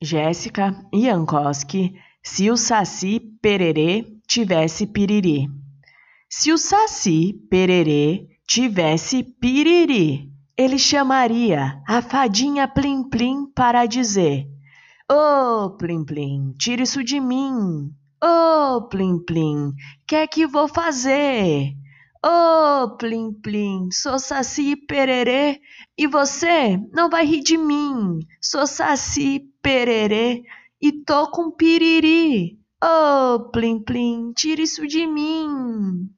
Jéssica Jankowski, se o Saci Pererê tivesse piriri. Se o Saci Pererê tivesse piriri, ele chamaria a fadinha Plim Plim para dizer: Ô oh, Plim Plim, tira isso de mim. Ô oh, Plim Plim, que é que vou fazer? Oh, Plim Plim, sou Saci Pererê e você não vai rir de mim. Sou Saci Pererê e tô com piriri. Oh, Plim Plim, tira isso de mim.